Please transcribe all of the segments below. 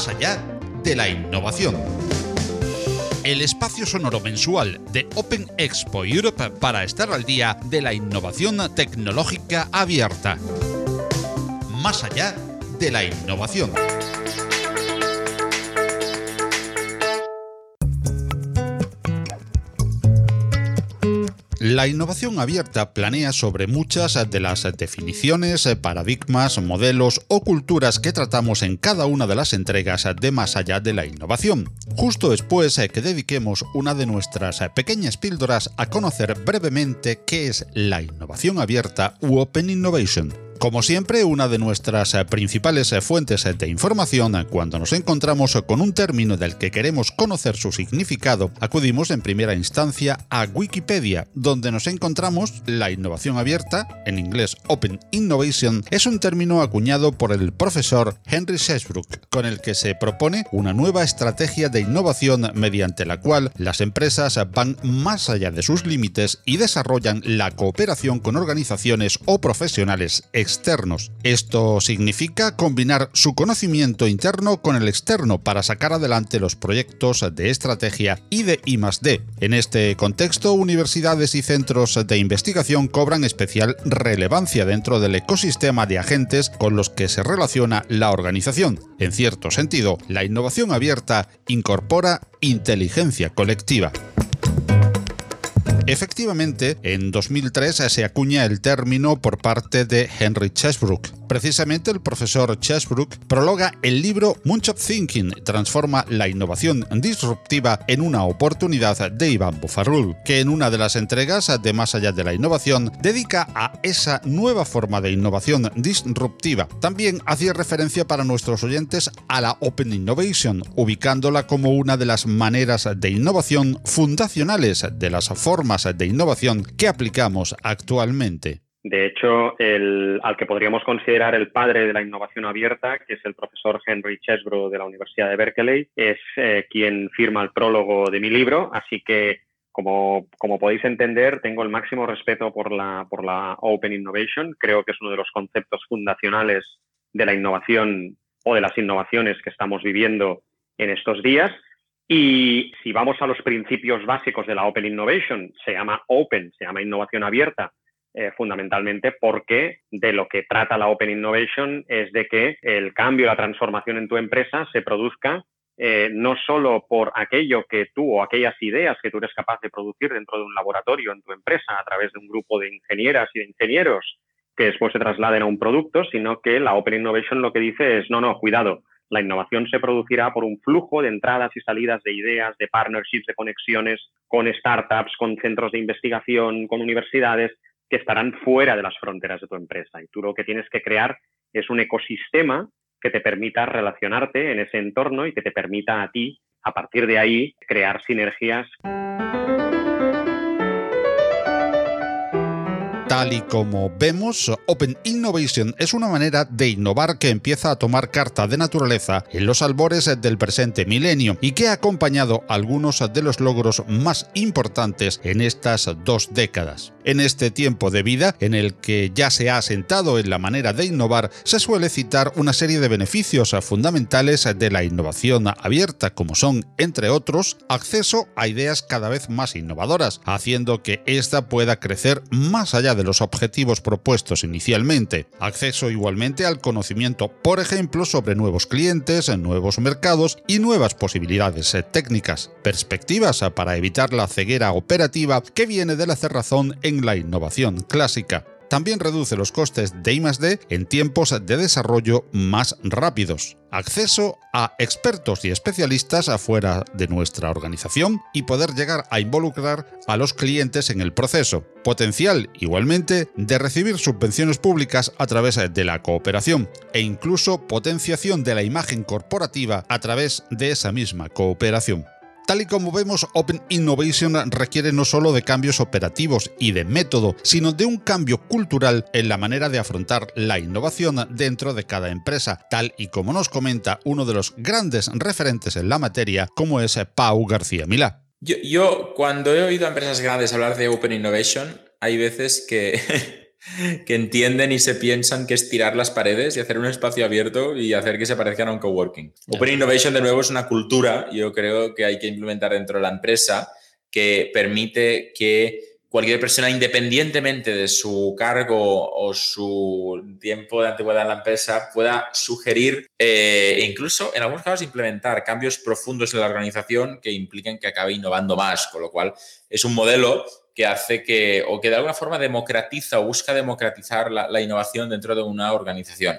más allá de la innovación. El espacio sonoro mensual de Open Expo Europe para estar al día de la innovación tecnológica abierta. Más allá de la innovación. La innovación abierta planea sobre muchas de las definiciones, paradigmas, modelos o culturas que tratamos en cada una de las entregas de Más allá de la innovación. Justo después que dediquemos una de nuestras pequeñas píldoras a conocer brevemente qué es la innovación abierta u Open Innovation. Como siempre, una de nuestras eh, principales eh, fuentes eh, de información cuando nos encontramos con un término del que queremos conocer su significado, acudimos en primera instancia a Wikipedia, donde nos encontramos la innovación abierta, en inglés Open Innovation, es un término acuñado por el profesor Henry Shesbrook, con el que se propone una nueva estrategia de innovación mediante la cual las empresas van más allá de sus límites y desarrollan la cooperación con organizaciones o profesionales externos. Esto significa combinar su conocimiento interno con el externo para sacar adelante los proyectos de estrategia y de I+D. En este contexto, universidades y centros de investigación cobran especial relevancia dentro del ecosistema de agentes con los que se relaciona la organización. En cierto sentido, la innovación abierta incorpora inteligencia colectiva. Efectivamente, en 2003 se acuña el término por parte de Henry Chesbrook. Precisamente el profesor Chesbrook prologa el libro Moonshot Thinking, transforma la innovación disruptiva en una oportunidad de Iván Bofarul, que en una de las entregas de Más allá de la innovación dedica a esa nueva forma de innovación disruptiva. También hacía referencia para nuestros oyentes a la Open Innovation, ubicándola como una de las maneras de innovación fundacionales de las formas de innovación que aplicamos actualmente. De hecho, el, al que podríamos considerar el padre de la innovación abierta, que es el profesor Henry Chesbrough de la Universidad de Berkeley, es eh, quien firma el prólogo de mi libro, así que como, como, podéis entender, tengo el máximo respeto por la, por la Open Innovation. Creo que es uno de los conceptos fundacionales de la innovación o de las innovaciones que estamos viviendo en estos días. Y si vamos a los principios básicos de la Open Innovation, se llama Open, se llama innovación abierta, eh, fundamentalmente porque de lo que trata la Open Innovation es de que el cambio, la transformación en tu empresa se produzca eh, no solo por aquello que tú o aquellas ideas que tú eres capaz de producir dentro de un laboratorio en tu empresa a través de un grupo de ingenieras y de ingenieros que después se trasladen a un producto, sino que la Open Innovation lo que dice es, no, no, cuidado, la innovación se producirá por un flujo de entradas y salidas de ideas, de partnerships, de conexiones con startups, con centros de investigación, con universidades que estarán fuera de las fronteras de tu empresa. Y tú lo que tienes que crear es un ecosistema que te permita relacionarte en ese entorno y que te permita a ti, a partir de ahí, crear sinergias. Tal y como vemos, Open Innovation es una manera de innovar que empieza a tomar carta de naturaleza en los albores del presente milenio y que ha acompañado algunos de los logros más importantes en estas dos décadas. En este tiempo de vida, en el que ya se ha asentado en la manera de innovar, se suele citar una serie de beneficios fundamentales de la innovación abierta, como son, entre otros, acceso a ideas cada vez más innovadoras, haciendo que ésta pueda crecer más allá de de los objetivos propuestos inicialmente, acceso igualmente al conocimiento, por ejemplo, sobre nuevos clientes, nuevos mercados y nuevas posibilidades eh, técnicas, perspectivas eh, para evitar la ceguera operativa que viene de la cerrazón en la innovación clásica también reduce los costes de I+D en tiempos de desarrollo más rápidos. Acceso a expertos y especialistas afuera de nuestra organización y poder llegar a involucrar a los clientes en el proceso. Potencial, igualmente, de recibir subvenciones públicas a través de la cooperación e incluso potenciación de la imagen corporativa a través de esa misma cooperación. Tal y como vemos, Open Innovation requiere no solo de cambios operativos y de método, sino de un cambio cultural en la manera de afrontar la innovación dentro de cada empresa, tal y como nos comenta uno de los grandes referentes en la materia, como es Pau García Milá. Yo, yo cuando he oído a empresas grandes hablar de Open Innovation, hay veces que que entienden y se piensan que es tirar las paredes y hacer un espacio abierto y hacer que se parezcan a un coworking. Open Innovation, de nuevo, es una cultura, yo creo que hay que implementar dentro de la empresa que permite que cualquier persona, independientemente de su cargo o su tiempo de antigüedad en la empresa, pueda sugerir e incluso, en algunos casos, implementar cambios profundos en la organización que impliquen que acabe innovando más, con lo cual es un modelo que hace que, o que de alguna forma democratiza o busca democratizar la innovación dentro de una organización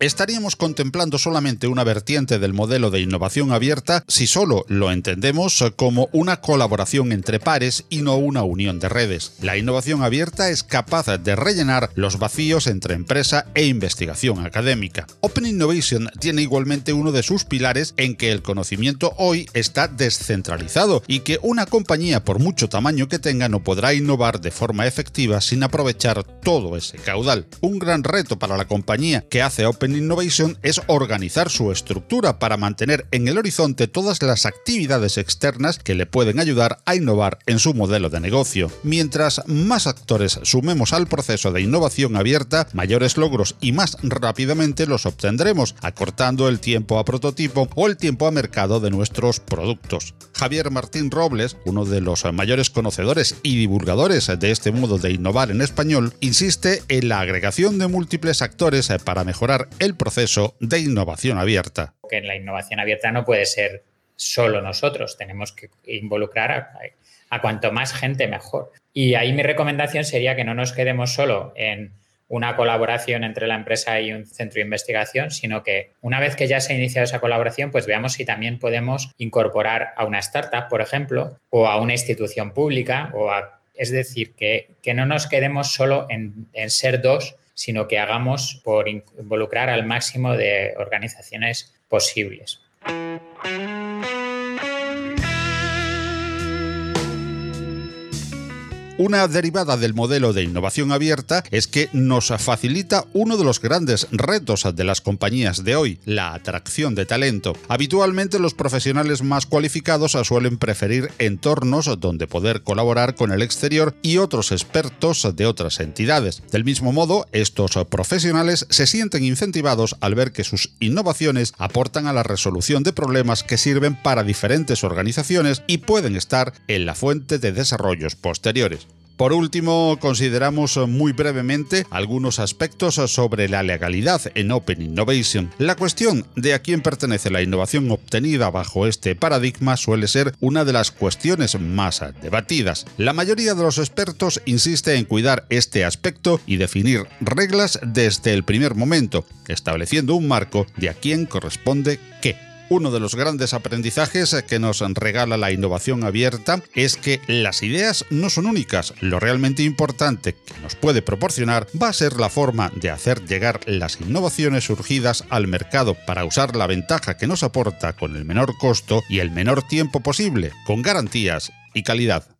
estaríamos contemplando solamente una vertiente del modelo de innovación abierta si solo lo entendemos como una colaboración entre pares y no una unión de redes. La innovación abierta es capaz de rellenar los vacíos entre empresa e investigación académica. Open Innovation tiene igualmente uno de sus pilares en que el conocimiento hoy está descentralizado y que una compañía por mucho tamaño que tenga no podrá innovar de forma efectiva sin aprovechar todo ese caudal. Un gran reto para la compañía que hace Open Innovation es organizar su estructura para mantener en el horizonte todas las actividades externas que le pueden ayudar a innovar en su modelo de negocio. Mientras más actores sumemos al proceso de innovación abierta, mayores logros y más rápidamente los obtendremos, acortando el tiempo a prototipo o el tiempo a mercado de nuestros productos. Javier Martín Robles, uno de los mayores conocedores y divulgadores de este modo de innovar en español, insiste en la agregación de múltiples actores para mejorar el proceso de innovación abierta. Que la innovación abierta no puede ser solo nosotros, tenemos que involucrar a, a cuanto más gente mejor. Y ahí mi recomendación sería que no nos quedemos solo en una colaboración entre la empresa y un centro de investigación, sino que una vez que ya se ha iniciado esa colaboración, pues veamos si también podemos incorporar a una startup, por ejemplo, o a una institución pública, o es decir, que, no nos quedemos solo en, en ser dos, sino que hagamos por involucrar al máximo de organizaciones posibles. Una derivada del modelo de innovación abierta es que nos facilita uno de los grandes retos de las compañías de hoy, la atracción de talento. Habitualmente los profesionales más cualificados suelen preferir entornos donde poder colaborar con el exterior y otros expertos de otras entidades. Del mismo modo, estos profesionales se sienten incentivados al ver que sus innovaciones aportan a la resolución de problemas que sirven para diferentes organizaciones y pueden estar en la fuente de desarrollos posteriores. Por último, consideramos muy brevemente algunos aspectos sobre la legalidad en Open Innovation. La cuestión de a quién pertenece la innovación obtenida bajo este paradigma suele ser una de las cuestiones más debatidas. La mayoría de los expertos insiste en cuidar este aspecto y definir reglas desde el primer momento, estableciendo un marco de a quién corresponde qué. Uno de los grandes aprendizajes que nos regala la innovación abierta es que las ideas no son únicas. Lo realmente importante que nos puede proporcionar va a ser la forma de hacer llegar las innovaciones surgidas al mercado para usar la ventaja que nos aporta con el menor costo y el menor tiempo posible, con garantías y calidad.